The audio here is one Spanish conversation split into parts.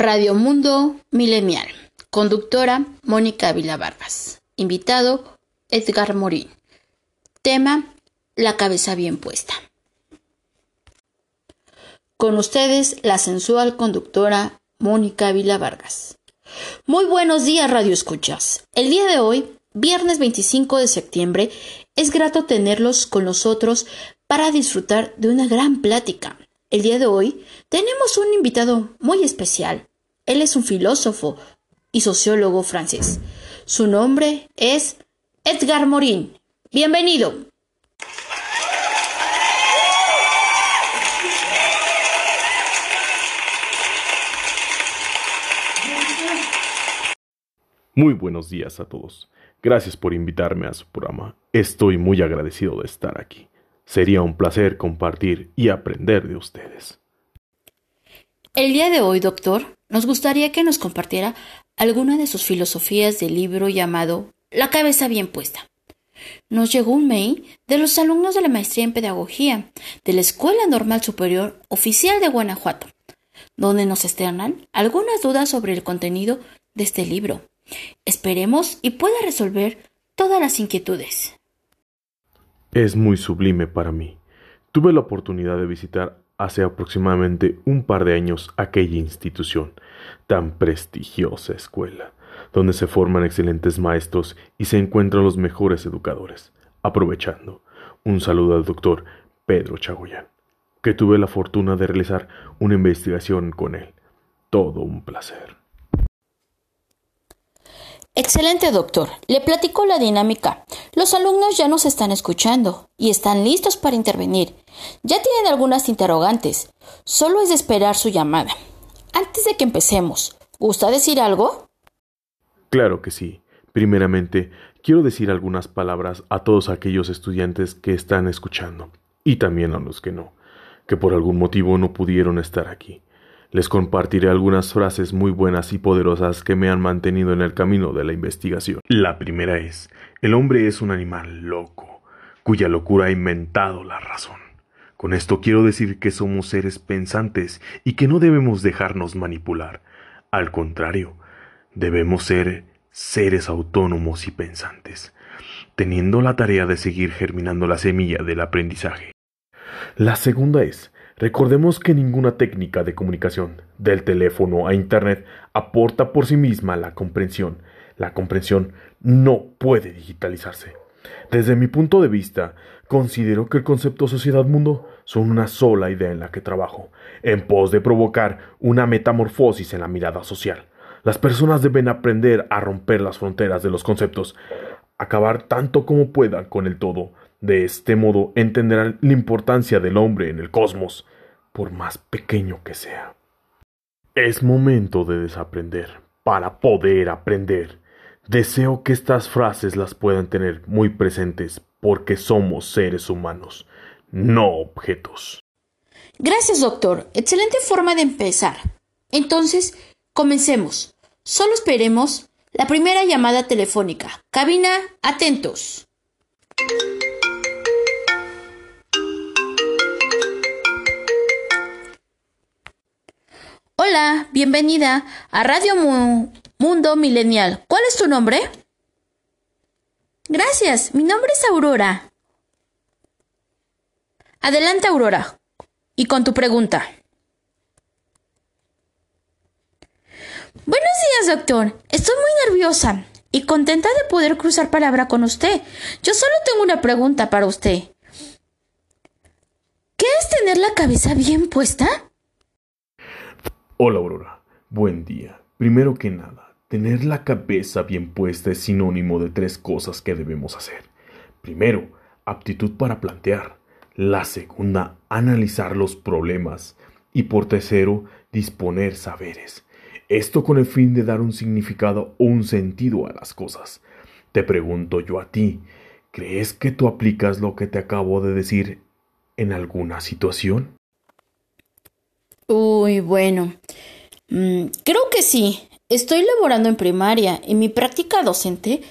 Radio Mundo Milenial. Conductora Mónica Vila Vargas. Invitado Edgar Morín. Tema La cabeza bien puesta. Con ustedes la sensual conductora Mónica Vila Vargas. Muy buenos días, Radio Escuchas. El día de hoy, viernes 25 de septiembre, es grato tenerlos con nosotros para disfrutar de una gran plática. El día de hoy tenemos un invitado muy especial, él es un filósofo y sociólogo francés. Su nombre es Edgar Morin. Bienvenido. Muy buenos días a todos. Gracias por invitarme a su programa. Estoy muy agradecido de estar aquí. Sería un placer compartir y aprender de ustedes. El día de hoy, doctor, nos gustaría que nos compartiera alguna de sus filosofías del libro llamado La cabeza bien puesta. Nos llegó un mail de los alumnos de la maestría en pedagogía de la Escuela Normal Superior Oficial de Guanajuato, donde nos externan algunas dudas sobre el contenido de este libro. Esperemos y pueda resolver todas las inquietudes. Es muy sublime para mí. Tuve la oportunidad de visitar hace aproximadamente un par de años aquella institución, tan prestigiosa escuela, donde se forman excelentes maestros y se encuentran los mejores educadores. Aprovechando, un saludo al doctor Pedro Chagoyán, que tuve la fortuna de realizar una investigación con él. Todo un placer. Excelente, doctor. Le platico la dinámica. Los alumnos ya nos están escuchando y están listos para intervenir. Ya tienen algunas interrogantes. Solo es esperar su llamada. Antes de que empecemos, ¿gusta decir algo? Claro que sí. Primeramente, quiero decir algunas palabras a todos aquellos estudiantes que están escuchando, y también a los que no, que por algún motivo no pudieron estar aquí. Les compartiré algunas frases muy buenas y poderosas que me han mantenido en el camino de la investigación. La primera es, el hombre es un animal loco, cuya locura ha inventado la razón. Con esto quiero decir que somos seres pensantes y que no debemos dejarnos manipular. Al contrario, debemos ser seres autónomos y pensantes, teniendo la tarea de seguir germinando la semilla del aprendizaje. La segunda es, Recordemos que ninguna técnica de comunicación, del teléfono a Internet, aporta por sí misma la comprensión. La comprensión no puede digitalizarse. Desde mi punto de vista, considero que el concepto sociedad-mundo son una sola idea en la que trabajo, en pos de provocar una metamorfosis en la mirada social. Las personas deben aprender a romper las fronteras de los conceptos, acabar tanto como puedan con el todo, de este modo entenderán la importancia del hombre en el cosmos, por más pequeño que sea. Es momento de desaprender para poder aprender. Deseo que estas frases las puedan tener muy presentes porque somos seres humanos, no objetos. Gracias, doctor. Excelente forma de empezar. Entonces, comencemos. Solo esperemos la primera llamada telefónica. Cabina, atentos. Bienvenida a Radio Mundo Milenial. ¿Cuál es tu nombre? Gracias, mi nombre es Aurora. Adelante, Aurora. Y con tu pregunta. Buenos días, doctor. Estoy muy nerviosa y contenta de poder cruzar palabra con usted. Yo solo tengo una pregunta para usted. ¿Qué es tener la cabeza bien puesta? Hola Aurora, buen día. Primero que nada, tener la cabeza bien puesta es sinónimo de tres cosas que debemos hacer. Primero, aptitud para plantear. La segunda, analizar los problemas. Y por tercero, disponer saberes. Esto con el fin de dar un significado o un sentido a las cosas. Te pregunto yo a ti, ¿crees que tú aplicas lo que te acabo de decir en alguna situación? Uy, bueno. Mm, creo que sí. Estoy laborando en primaria y mi práctica docente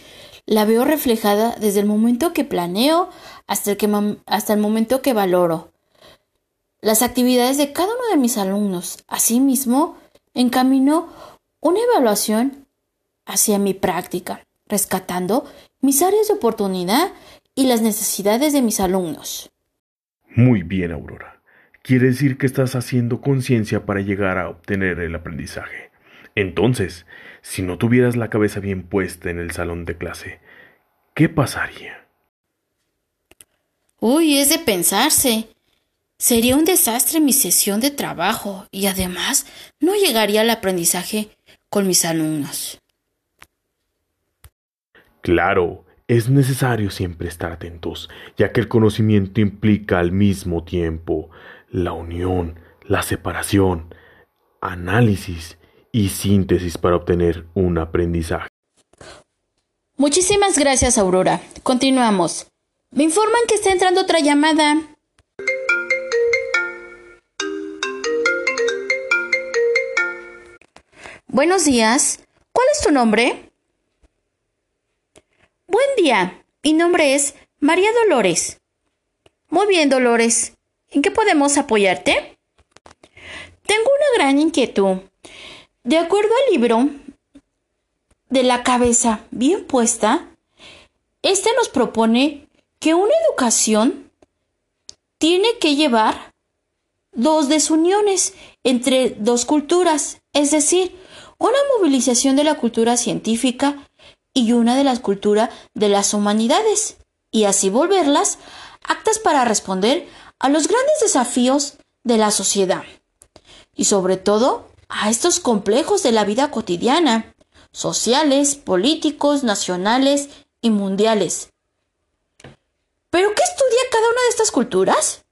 la veo reflejada desde el momento que planeo hasta el, hasta el momento que valoro las actividades de cada uno de mis alumnos. Asimismo, encaminó una evaluación hacia mi práctica, rescatando mis áreas de oportunidad y las necesidades de mis alumnos. Muy bien, Aurora. Quiere decir que estás haciendo conciencia para llegar a obtener el aprendizaje. Entonces, si no tuvieras la cabeza bien puesta en el salón de clase, ¿qué pasaría? Uy, es de pensarse. Sería un desastre mi sesión de trabajo y además no llegaría al aprendizaje con mis alumnos. Claro, es necesario siempre estar atentos, ya que el conocimiento implica al mismo tiempo la unión, la separación, análisis y síntesis para obtener un aprendizaje. Muchísimas gracias, Aurora. Continuamos. Me informan que está entrando otra llamada. Buenos días. ¿Cuál es tu nombre? Buen día. Mi nombre es María Dolores. Muy bien, Dolores. ¿En qué podemos apoyarte? Tengo una gran inquietud. De acuerdo al libro de la cabeza bien puesta, este nos propone que una educación tiene que llevar dos desuniones entre dos culturas, es decir, una movilización de la cultura científica y una de la cultura de las humanidades, y así volverlas actas para responder a los grandes desafíos de la sociedad, y sobre todo a estos complejos de la vida cotidiana, sociales, políticos, nacionales y mundiales. ¿Pero qué estudia cada una de estas culturas?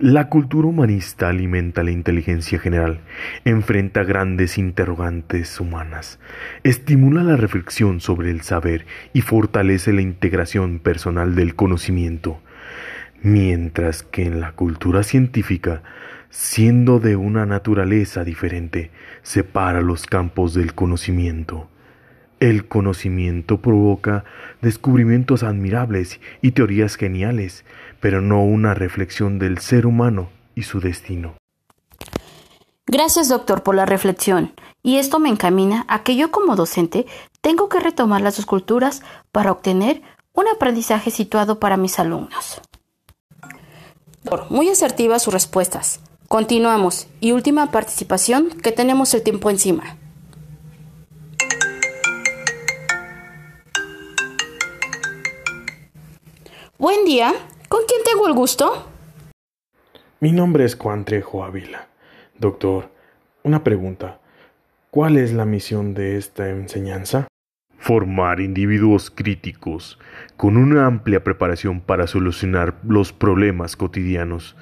La cultura humanista alimenta la inteligencia general, enfrenta grandes interrogantes humanas, estimula la reflexión sobre el saber y fortalece la integración personal del conocimiento, mientras que en la cultura científica, siendo de una naturaleza diferente, separa los campos del conocimiento. El conocimiento provoca descubrimientos admirables y teorías geniales, pero no una reflexión del ser humano y su destino. Gracias, doctor, por la reflexión. Y esto me encamina a que yo como docente tengo que retomar las dos culturas para obtener un aprendizaje situado para mis alumnos. Muy asertivas sus respuestas. Continuamos. Y última participación, que tenemos el tiempo encima. Buen día. ¿Con quién tengo el gusto? Mi nombre es Juan Trejo Ávila. Doctor, una pregunta. ¿Cuál es la misión de esta enseñanza? Formar individuos críticos, con una amplia preparación para solucionar los problemas cotidianos.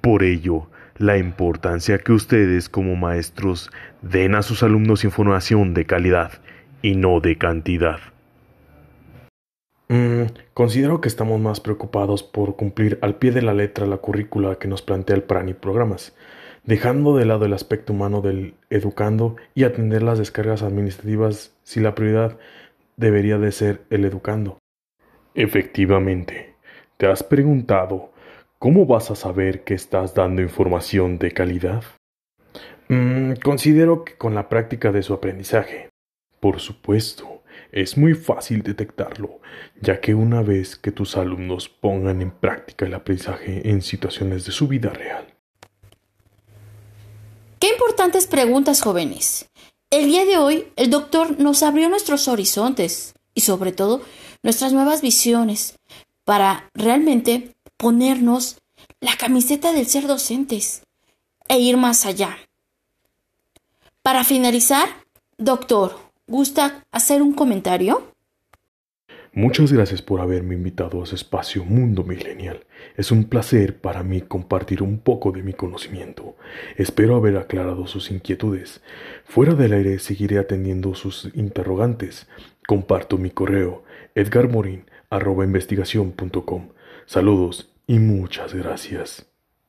Por ello, la importancia que ustedes como maestros den a sus alumnos información de calidad y no de cantidad. Mm, considero que estamos más preocupados por cumplir al pie de la letra la currícula que nos plantea el PRAN y programas, dejando de lado el aspecto humano del educando y atender las descargas administrativas si la prioridad debería de ser el educando. Efectivamente, ¿te has preguntado cómo vas a saber que estás dando información de calidad? Mm, considero que con la práctica de su aprendizaje. Por supuesto, es muy fácil detectarlo, ya que una vez que tus alumnos pongan en práctica el aprendizaje en situaciones de su vida real. Importantes preguntas, jóvenes. El día de hoy, el doctor nos abrió nuestros horizontes y sobre todo nuestras nuevas visiones para realmente ponernos la camiseta del ser docentes e ir más allá. Para finalizar, doctor, ¿Gusta hacer un comentario? Muchas gracias por haberme invitado a su espacio Mundo Millennial. Es un placer para mí compartir un poco de mi conocimiento. Espero haber aclarado sus inquietudes. Fuera del aire seguiré atendiendo sus interrogantes. Comparto mi correo edgarmorin.investigación.com. Saludos y muchas gracias.